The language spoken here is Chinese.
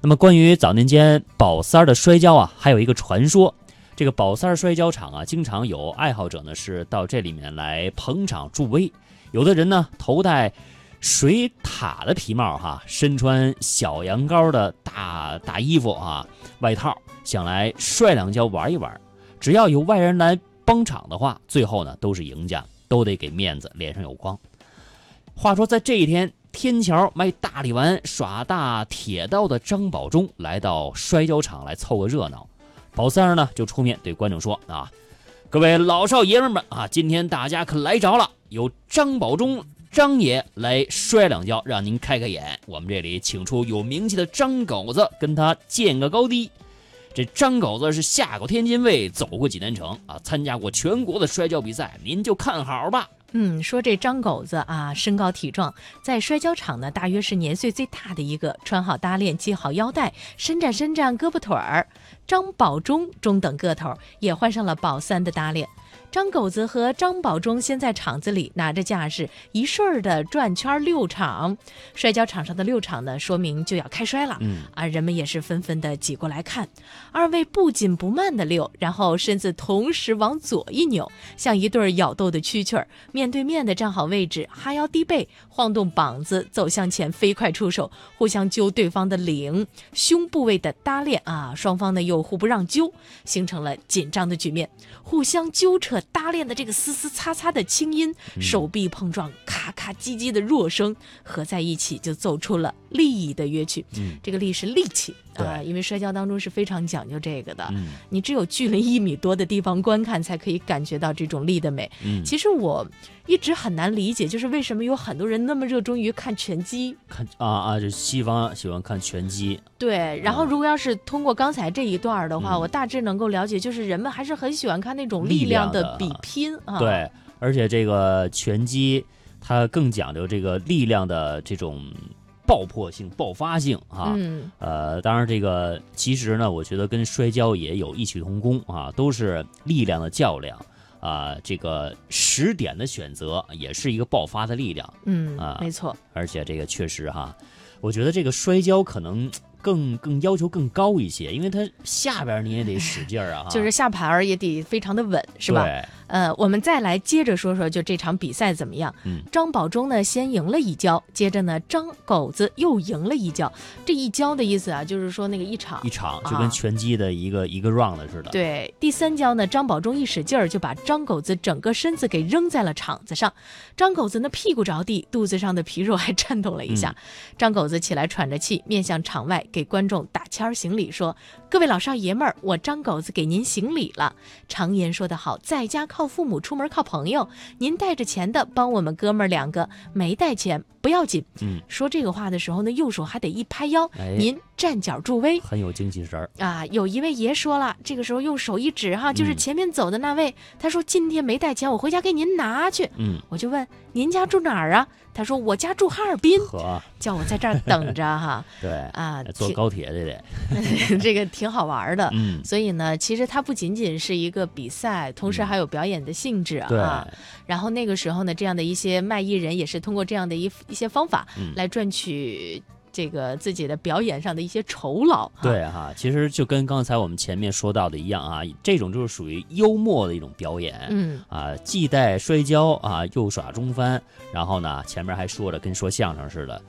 那么关于早年间宝三儿的摔跤啊，还有一个传说，这个宝三儿摔跤场啊，经常有爱好者呢是到这里面来捧场助威，有的人呢头戴水獭的皮帽哈，身穿小羊羔的大大衣服啊外套，想来摔两跤玩一玩。只要有外人来帮场的话，最后呢都是赢家，都得给面子，脸上有光。话说在这一天，天桥卖大力丸、耍大铁刀的张保忠来到摔跤场来凑个热闹。宝三儿呢就出面对观众说：“啊，各位老少爷们们啊，今天大家可来着了，有张保忠张爷来摔两跤，让您开开眼。我们这里请出有名气的张狗子，跟他见个高低。这张狗子是下过天津卫，走过济南城啊，参加过全国的摔跤比赛，您就看好吧。”嗯，说这张狗子啊，身高体壮，在摔跤场呢，大约是年岁最大的一个，穿好搭链，系好腰带，伸展伸展胳膊腿儿。张保中中等个头，也换上了保三的搭链。张狗子和张保忠先在场子里拿着架势，一顺儿的转圈溜场。摔跤场上的溜场呢，说明就要开摔了。嗯啊，人们也是纷纷的挤过来看。二位不紧不慢的溜，然后身子同时往左一扭，像一对咬斗的蛐蛐儿，面对面的站好位置，哈腰低背，晃动膀子，走向前，飞快出手，互相揪对方的领、胸部位的搭链啊，双方呢又互不让揪，形成了紧张的局面，互相揪扯。搭链的这个嘶嘶擦擦的轻音，手臂碰撞咔咔唧唧的弱声，合在一起就奏出了力的乐曲。嗯，这个力是力气啊，对因为摔跤当中是非常讲究这个的。嗯你只有距离一米多的地方观看，才可以感觉到这种力的美。嗯，其实我一直很难理解，就是为什么有很多人那么热衷于看拳击。看啊啊，就西方喜欢看拳击，对，然后如果要是通过刚才这一段的话，嗯我大致能够了解，就是人们还是很喜欢看那种力力量的比拼啊。对，而且这个拳击它更讲究这个力量的这种爆破性、爆发性啊。嗯，呃，当然，这个其实呢，我觉得跟摔跤也有异曲同工啊，都是力量的较量啊。这个时点的选择也是一个爆发的力量，嗯啊没错，而且这个确实哈，我觉得这个摔跤可能更更要求更高一些，因为它下边你也得使劲儿啊，就是下盘儿也得非常的稳，是吧？对，呃，我们再来接着说说，就这场比赛怎么样？嗯，张保忠呢先赢了一跤，接着呢张狗子又赢了一跤。这一跤的意思啊，就是说那个一场一场就啊跟拳击的一个、一个 round 似的。对，第三跤呢，张保忠一使劲儿就把张狗子整个身子给扔在了场子上。张狗子呢屁股着地，肚子上的皮肉还颤动了一下。张狗子起来喘着气，面向场外给观众打签儿行礼，说：“各位老少爷们儿，我张狗子给您行礼了。常言说得好，在家靠父母，出门靠朋友。您带着钱的帮我们哥们儿两个，没带钱不要紧。”嗯，说这个话的时候呢，右手还得一拍腰，哎您站脚助威。很有精气神儿。啊，有一位爷说了，这个时候用手一指哈，就是嗯前面走的那位，他说今天没带钱，我回家给您拿去。嗯，我就问您家住哪儿啊？他说我家住哈尔滨，叫我在这儿等着哈。对，啊，坐高铁这得，这个挺好玩的。嗯，所以呢，其实它不仅仅是一个比赛，同时嗯还有表演的性质，啊。然后那个时候呢，这样的一些卖艺人也是通过这样的一一些方法嗯来赚取这个自己的表演上的一些酬劳。对哈，其实就跟刚才我们前面说到的一样啊，这种就是属于幽默的一种表演。嗯，啊，既带摔跤啊，又耍中翻，然后呢，前面还说着跟说相声似的，